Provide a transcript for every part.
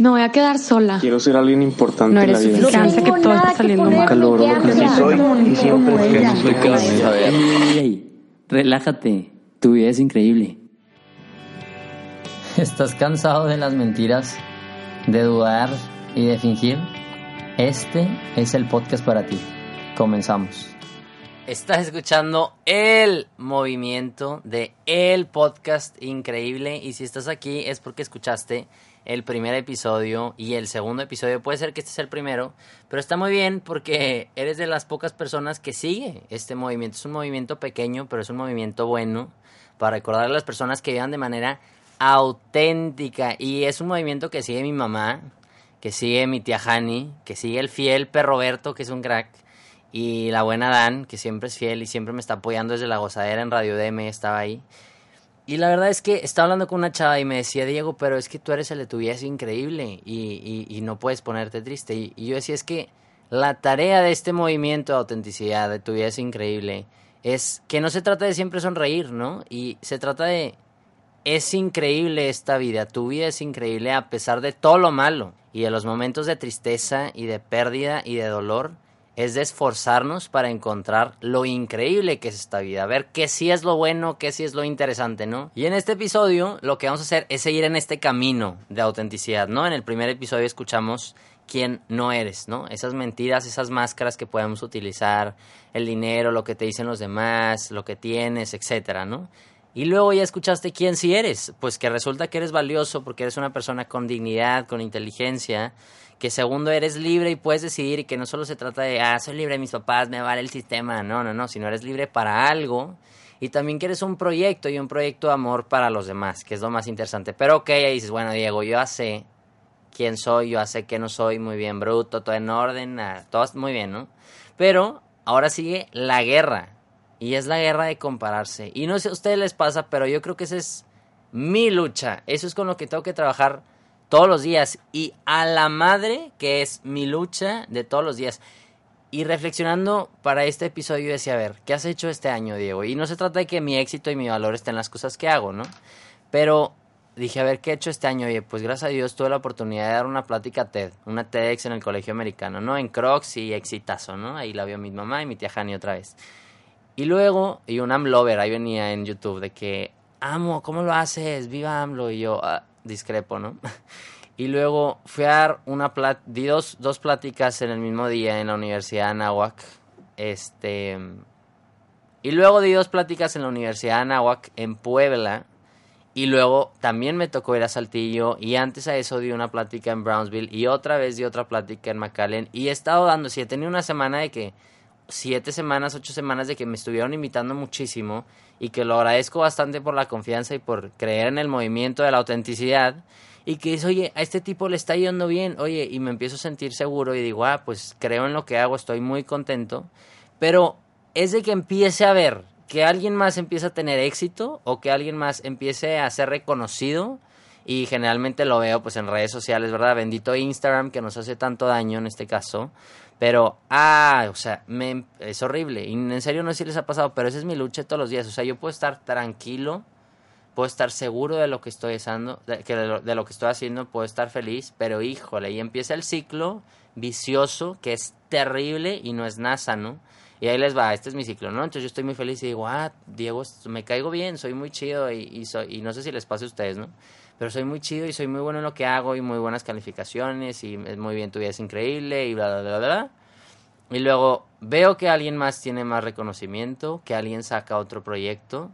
Me voy a quedar sola. Quiero ser alguien importante No en la eres vida. suficiente, que todo está saliendo mal. Calor, lo que sí soy y siempre relájate, tu vida es increíble. ¿Estás cansado de las mentiras, de dudar y de fingir? Este es el podcast para ti. Comenzamos. Estás escuchando el movimiento de el podcast increíble y si estás aquí es porque escuchaste el primer episodio y el segundo episodio. Puede ser que este sea el primero, pero está muy bien porque eres de las pocas personas que sigue este movimiento. Es un movimiento pequeño, pero es un movimiento bueno para recordar a las personas que vivan de manera auténtica y es un movimiento que sigue mi mamá, que sigue mi tía Hani, que sigue el fiel perro Berto, que es un crack, y la buena Dan, que siempre es fiel y siempre me está apoyando desde la gozadera en Radio DM, estaba ahí. Y la verdad es que estaba hablando con una chava y me decía, Diego, pero es que tú eres el de tu vida, es increíble y, y, no puedes ponerte triste. Y, y yo decía, es que la tarea de este movimiento de autenticidad, de tu vida es increíble, es que no se trata de siempre sonreír, ¿no? Y se trata de, es increíble esta vida, tu vida es increíble a pesar de todo lo malo y de los momentos de tristeza y de pérdida y de dolor es de esforzarnos para encontrar lo increíble que es esta vida, ver qué sí es lo bueno, qué sí es lo interesante, ¿no? Y en este episodio lo que vamos a hacer es seguir en este camino de autenticidad, ¿no? En el primer episodio escuchamos quién no eres, ¿no? Esas mentiras, esas máscaras que podemos utilizar, el dinero, lo que te dicen los demás, lo que tienes, etcétera, ¿no? Y luego ya escuchaste quién sí eres, pues que resulta que eres valioso porque eres una persona con dignidad, con inteligencia, que segundo eres libre y puedes decidir y que no solo se trata de, ah, soy libre de mis papás, me vale el sistema, no, no, no, sino eres libre para algo y también que eres un proyecto y un proyecto de amor para los demás, que es lo más interesante. Pero ok, ahí dices, bueno, Diego, yo sé quién soy, yo sé que no soy muy bien bruto, todo en orden, todo muy bien, ¿no? Pero ahora sigue la guerra y es la guerra de compararse. Y no sé a ustedes les pasa, pero yo creo que esa es mi lucha, eso es con lo que tengo que trabajar todos los días y a la madre que es mi lucha de todos los días. Y reflexionando para este episodio decía, a ver, ¿qué has hecho este año, Diego? Y no se trata de que mi éxito y mi valor estén en las cosas que hago, ¿no? Pero dije, a ver, ¿qué he hecho este año? Oye, pues gracias a Dios tuve la oportunidad de dar una plática TED, una TEDx en el colegio americano, ¿no? En Crocs y exitazo, ¿no? Ahí la vio mi mamá y mi tía Hani otra vez. Y luego, y un AMLover, ahí venía en YouTube, de que, amo, ¿cómo lo haces? Viva AMLO. Y yo, ah, discrepo, ¿no? Y luego fui a dar una plat di dos, dos pláticas en el mismo día en la Universidad de Anáhuac. Este. Y luego di dos pláticas en la Universidad de Anáhuac en Puebla. Y luego también me tocó ir a Saltillo. Y antes a eso di una plática en Brownsville. Y otra vez di otra plática en McAllen. Y he estado dando, si he tenido una semana de que. Siete semanas, ocho semanas de que me estuvieron invitando muchísimo. Y que lo agradezco bastante por la confianza y por creer en el movimiento de la autenticidad y que dice, oye, a este tipo le está yendo bien, oye, y me empiezo a sentir seguro y digo, ah, pues creo en lo que hago, estoy muy contento, pero es de que empiece a ver que alguien más empiece a tener éxito o que alguien más empiece a ser reconocido y generalmente lo veo pues en redes sociales, ¿verdad? Bendito Instagram que nos hace tanto daño en este caso, pero, ah, o sea, me, es horrible y en serio no sé si les ha pasado, pero esa es mi lucha todos los días, o sea, yo puedo estar tranquilo puedo estar seguro de lo que estoy haciendo, de, lo, de, lo, que estoy haciendo, puedo estar feliz, pero híjole, y empieza el ciclo vicioso que es terrible y no es nada ¿no? Y ahí les va, este es mi ciclo, ¿no? Entonces yo estoy muy feliz y digo, ah, Diego, me caigo bien, soy muy chido y, y, soy, y no sé si les pasa a ustedes, ¿no? Pero soy muy chido y soy muy bueno en lo que hago y muy buenas calificaciones y es muy bien, tu vida es increíble y bla, bla, bla, bla. Y luego veo que alguien más tiene más reconocimiento, que alguien saca otro proyecto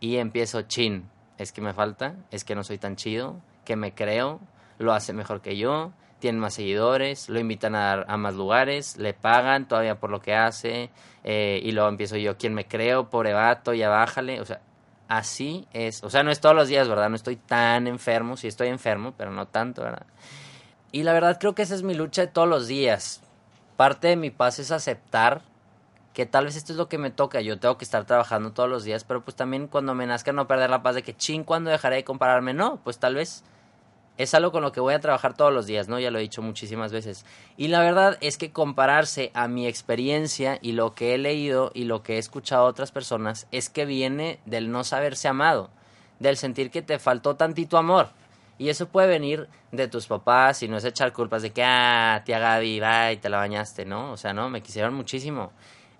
y empiezo chin, es que me falta, es que no soy tan chido, que me creo, lo hace mejor que yo, tiene más seguidores, lo invitan a, a más lugares, le pagan todavía por lo que hace, eh, y luego empiezo yo, ¿quién me creo? Pobre vato, ya bájale, o sea, así es, o sea, no es todos los días, ¿verdad? No estoy tan enfermo, sí estoy enfermo, pero no tanto, ¿verdad? Y la verdad creo que esa es mi lucha de todos los días. Parte de mi paz es aceptar que tal vez esto es lo que me toca, yo tengo que estar trabajando todos los días, pero pues también cuando me nazca no perder la paz de que ching, cuando dejaré de compararme, no, pues tal vez es algo con lo que voy a trabajar todos los días, ¿no? Ya lo he dicho muchísimas veces. Y la verdad es que compararse a mi experiencia y lo que he leído y lo que he escuchado a otras personas es que viene del no saberse amado, del sentir que te faltó tantito amor. Y eso puede venir de tus papás y no es echar culpas de que, ah, tía Gaby, va y te la bañaste, ¿no? O sea, no, me quisieron muchísimo.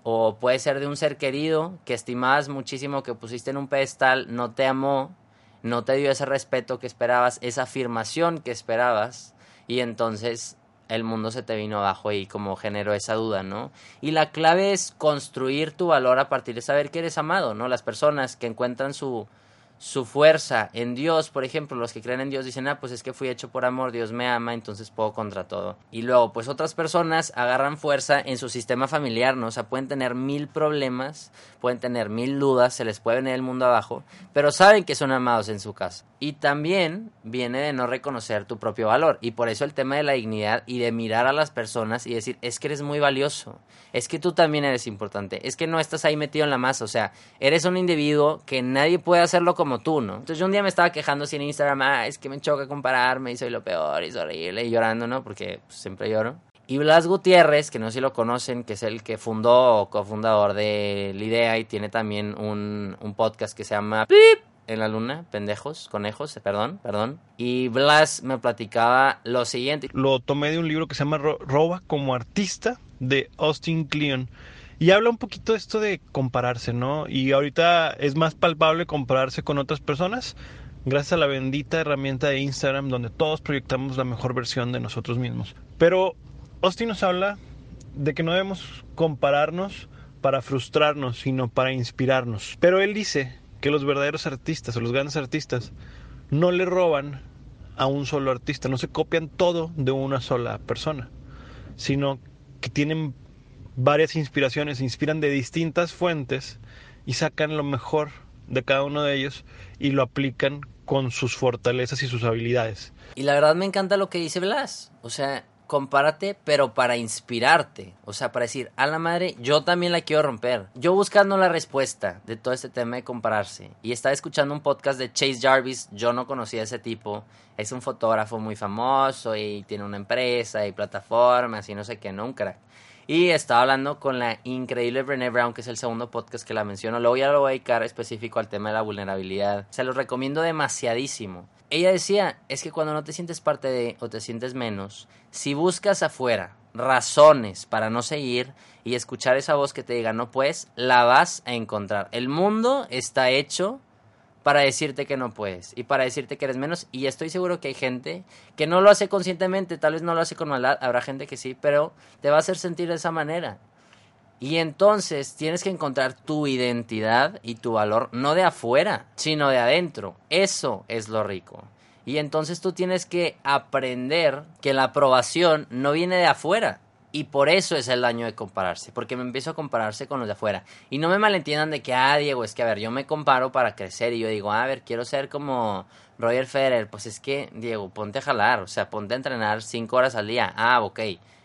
O puede ser de un ser querido que estimabas muchísimo, que pusiste en un pedestal, no te amó, no te dio ese respeto que esperabas, esa afirmación que esperabas, y entonces el mundo se te vino abajo y como generó esa duda, ¿no? Y la clave es construir tu valor a partir de saber que eres amado, ¿no? Las personas que encuentran su, su fuerza en Dios, por ejemplo, los que creen en Dios dicen, ah, pues es que fui hecho por amor, Dios me ama, entonces puedo contra todo. Y luego, pues otras personas agarran fuerza en su sistema familiar, ¿no? O sea, pueden tener mil problemas, pueden tener mil dudas, se les puede venir el mundo abajo, pero saben que son amados en su casa. Y también viene de no reconocer tu propio valor. Y por eso el tema de la dignidad y de mirar a las personas y decir, es que eres muy valioso, es que tú también eres importante, es que no estás ahí metido en la masa, o sea, eres un individuo que nadie puede hacerlo como tú, ¿no? Entonces yo un día me estaba quejando así en Instagram, ah, es que me choca compararme y soy lo peor y es horrible y llorando, ¿no? Porque pues, siempre lloro. Y Blas Gutiérrez, que no sé si lo conocen, que es el que fundó o cofundador de la idea y tiene también un, un podcast que se llama Pip en la luna, pendejos, conejos, perdón, perdón. Y Blas me platicaba lo siguiente. Lo tomé de un libro que se llama Roba como artista de Austin Kleon. Y habla un poquito esto de compararse, ¿no? Y ahorita es más palpable compararse con otras personas gracias a la bendita herramienta de Instagram donde todos proyectamos la mejor versión de nosotros mismos. Pero Austin nos habla de que no debemos compararnos para frustrarnos, sino para inspirarnos. Pero él dice que los verdaderos artistas o los grandes artistas no le roban a un solo artista, no se copian todo de una sola persona, sino que tienen varias inspiraciones, se inspiran de distintas fuentes y sacan lo mejor de cada uno de ellos y lo aplican con sus fortalezas y sus habilidades. Y la verdad me encanta lo que dice Blas, o sea, compárate, pero para inspirarte. O sea, para decir, a la madre, yo también la quiero romper. Yo buscando la respuesta de todo este tema de compararse. Y estaba escuchando un podcast de Chase Jarvis. Yo no conocía a ese tipo. Es un fotógrafo muy famoso y tiene una empresa y plataformas y no sé qué, no un crack. Y estaba hablando con la increíble Brené Brown, que es el segundo podcast que la menciono. Luego ya lo voy a dedicar específico al tema de la vulnerabilidad. Se los recomiendo demasiadísimo. Ella decía, es que cuando no te sientes parte de o te sientes menos, si buscas afuera razones para no seguir y escuchar esa voz que te diga no puedes, la vas a encontrar. El mundo está hecho para decirte que no puedes y para decirte que eres menos. Y estoy seguro que hay gente que no lo hace conscientemente, tal vez no lo hace con maldad, habrá gente que sí, pero te va a hacer sentir de esa manera. Y entonces tienes que encontrar tu identidad y tu valor no de afuera, sino de adentro. Eso es lo rico. Y entonces tú tienes que aprender que la aprobación no viene de afuera, y por eso es el daño de compararse, porque me empiezo a compararse con los de afuera. Y no me malentiendan de que, ah, Diego, es que, a ver, yo me comparo para crecer y yo digo, ah, a ver, quiero ser como Roger Federer. Pues es que, Diego, ponte a jalar, o sea, ponte a entrenar cinco horas al día. Ah, ok.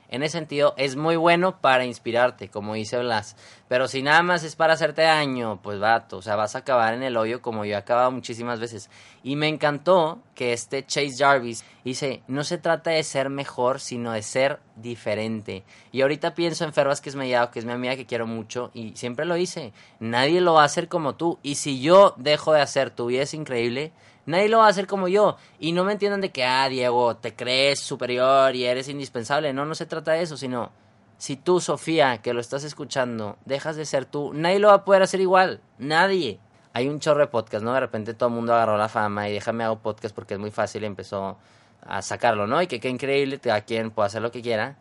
En ese sentido, es muy bueno para inspirarte, como dice Blas. Pero si nada más es para hacerte daño, pues vato, o sea, vas a acabar en el hoyo como yo he acabado muchísimas veces. Y me encantó que este Chase Jarvis dice, no se trata de ser mejor, sino de ser diferente. Y ahorita pienso en Fer Vázquez Mellado, que es mi amiga que quiero mucho, y siempre lo dice, nadie lo va a hacer como tú. Y si yo dejo de hacer, tu vida es increíble, Nadie lo va a hacer como yo. Y no me entiendan de que, ah, Diego, te crees superior y eres indispensable. No, no se trata de eso, sino si tú, Sofía, que lo estás escuchando, dejas de ser tú, nadie lo va a poder hacer igual. Nadie. Hay un chorro de podcast, ¿no? De repente todo el mundo agarró la fama y déjame hago podcast porque es muy fácil y empezó a sacarlo, ¿no? Y que qué increíble, a quien pueda hacer lo que quiera.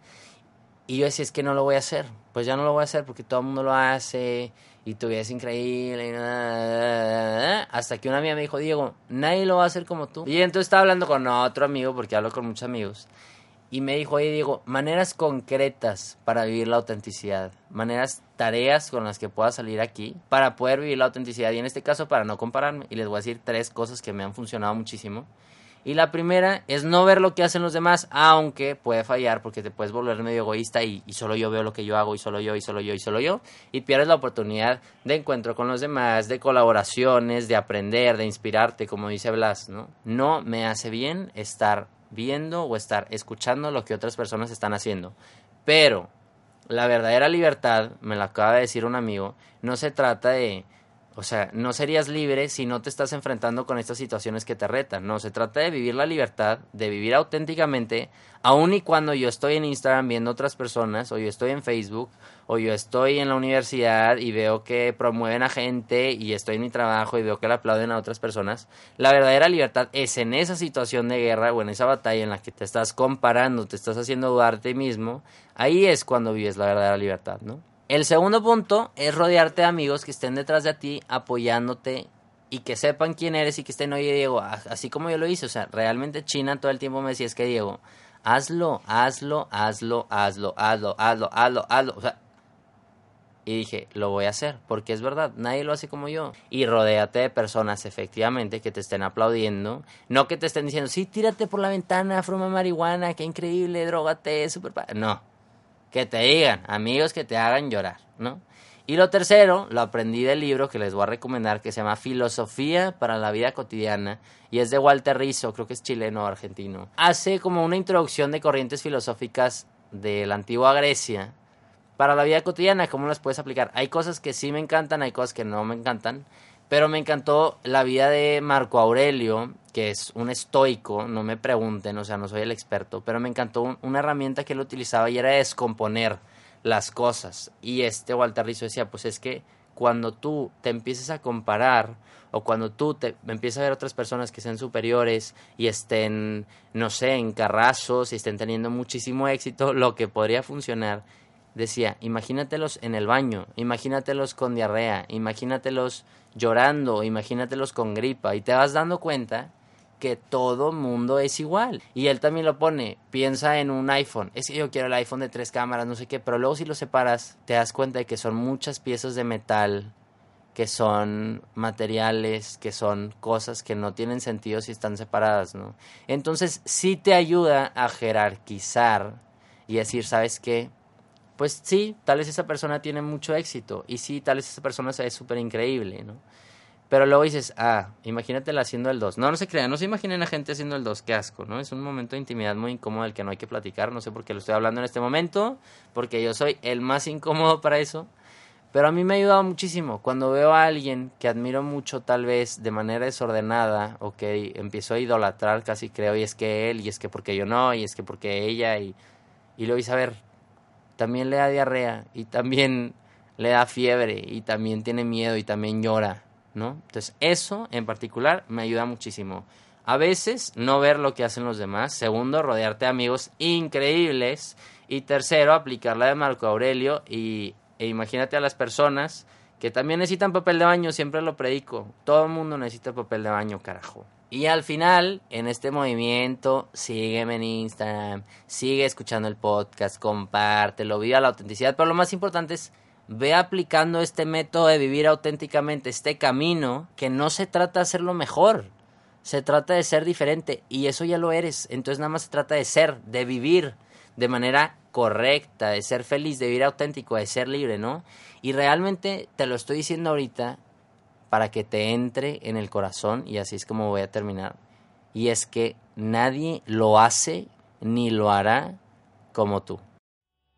Y yo decía, es que no lo voy a hacer. Pues ya no lo voy a hacer porque todo el mundo lo hace y tu vida es increíble. Y hasta que una amiga me dijo, Diego, nadie lo va a hacer como tú. Y entonces estaba hablando con otro amigo, porque hablo con muchos amigos. Y me dijo, oye, Diego, maneras concretas para vivir la autenticidad. Maneras, tareas con las que pueda salir aquí para poder vivir la autenticidad. Y en este caso, para no compararme. Y les voy a decir tres cosas que me han funcionado muchísimo. Y la primera es no ver lo que hacen los demás, aunque puede fallar porque te puedes volver medio egoísta y, solo yo veo lo que yo hago y solo yo y solo yo y solo yo. Y pierdes la oportunidad de encuentro con los demás, de colaboraciones, de aprender, de inspirarte, como dice Blas, ¿no? No me hace bien estar viendo o estar escuchando lo que otras personas están haciendo. Pero la verdadera libertad, me lo acaba de decir un amigo, no se trata de O sea, no serías libre si no te estás enfrentando con estas situaciones que te retan. No, se trata de vivir la libertad, de vivir auténticamente, aun y cuando yo estoy en Instagram viendo otras personas, o yo estoy en Facebook, o yo estoy en la universidad y veo que promueven a gente, y estoy en mi trabajo y veo que le aplauden a otras personas. La verdadera libertad es en esa situación de guerra o en esa batalla en la que te estás comparando, te estás haciendo dudar de ti mismo. Ahí es cuando vives la verdadera libertad, ¿no? El segundo punto es rodearte de amigos que estén detrás de ti apoyándote y que sepan quién eres y que estén, oye Diego, así como yo lo hice, o sea, realmente China todo el tiempo me decía, es que Diego, hazlo, hazlo, hazlo, hazlo, hazlo, hazlo, hazlo, hazlo, o sea, y dije, lo voy a hacer, porque es verdad, nadie lo hace como yo. Y rodéate de personas, efectivamente, que te estén aplaudiendo. No que te estén diciendo, sí, tírate por la ventana, fuma marihuana, qué increíble, drogate, super... No, que te digan, amigos que te hagan llorar, ¿no? Y lo tercero, lo aprendí del libro que les voy a recomendar, que se llama Filosofía para la Vida Cotidiana, y es de Walter Rizzo, creo que es chileno o argentino. Hace como una introducción de corrientes filosóficas de la antigua Grecia para la vida cotidiana, cómo las puedes aplicar. Hay cosas que sí me encantan, hay cosas que no me encantan, pero me encantó la vida de Marco Aurelio, que es un estoico, no me pregunten, o sea, no soy el experto, pero me encantó una herramienta que él utilizaba y era descomponer las cosas. Y este Walter Rizzo decía, pues es que cuando tú te empieces a comparar o cuando tú te empiezas a ver otras personas que sean superiores y estén, no sé, en carrazos y estén teniendo muchísimo éxito, lo que podría funcionar, decía, imagínatelos en el baño, imagínatelos con diarrea, imagínatelos llorando, imagínatelos con gripa y te vas dando cuenta que todo mundo es igual. Y él también lo pone, piensa en un iPhone, es que yo quiero el iPhone de tres cámaras, no sé qué, pero luego si lo separas te das cuenta de que son muchas piezas de metal, que son materiales, que son cosas que no tienen sentido si están separadas, ¿no? Entonces sí te ayuda a jerarquizar y decir, ¿sabes qué? Pues sí, tal vez esa persona tiene mucho éxito y sí, tal vez esa persona es súper increíble, ¿no? Pero luego dices, ah, imagínatela haciendo el 2. No, no se crean, no se imaginen a gente haciendo el 2, qué asco, ¿no? Es un momento de intimidad muy incómodo del que no hay que platicar, no sé por qué lo estoy hablando en este momento, porque yo soy el más incómodo para eso. Pero a mí me ha ayudado muchísimo. Cuando veo a alguien que admiro mucho, tal vez de manera desordenada, o que empiezo a idolatrar, casi creo, y es que él, y es que porque yo no, y es que porque ella, y, y luego dice, a ver, también le da diarrea, y también le da fiebre, y también tiene miedo, y también llora ¿no? Entonces, eso en particular me ayuda muchísimo. A veces, no ver lo que hacen los demás. Segundo, rodearte de amigos increíbles. Y tercero, aplicar la de Marco Aurelio. Y, e imagínate a las personas que también necesitan papel de baño. Siempre lo predico. Todo el mundo necesita papel de baño, carajo. Y al final, en este movimiento, sígueme en Instagram, sigue escuchando el podcast, compártelo, viva la autenticidad. Pero lo más importante es ve aplicando este método de vivir auténticamente, este camino, que no se trata de hacerlo mejor, se trata de ser diferente y eso ya lo eres, entonces nada más se trata de ser, de vivir de manera correcta, de ser feliz, de vivir auténtico, de ser libre, ¿no? Y realmente te lo estoy diciendo ahorita para que te entre en el corazón y así es como voy a terminar. Y es que nadie lo hace ni lo hará como tú.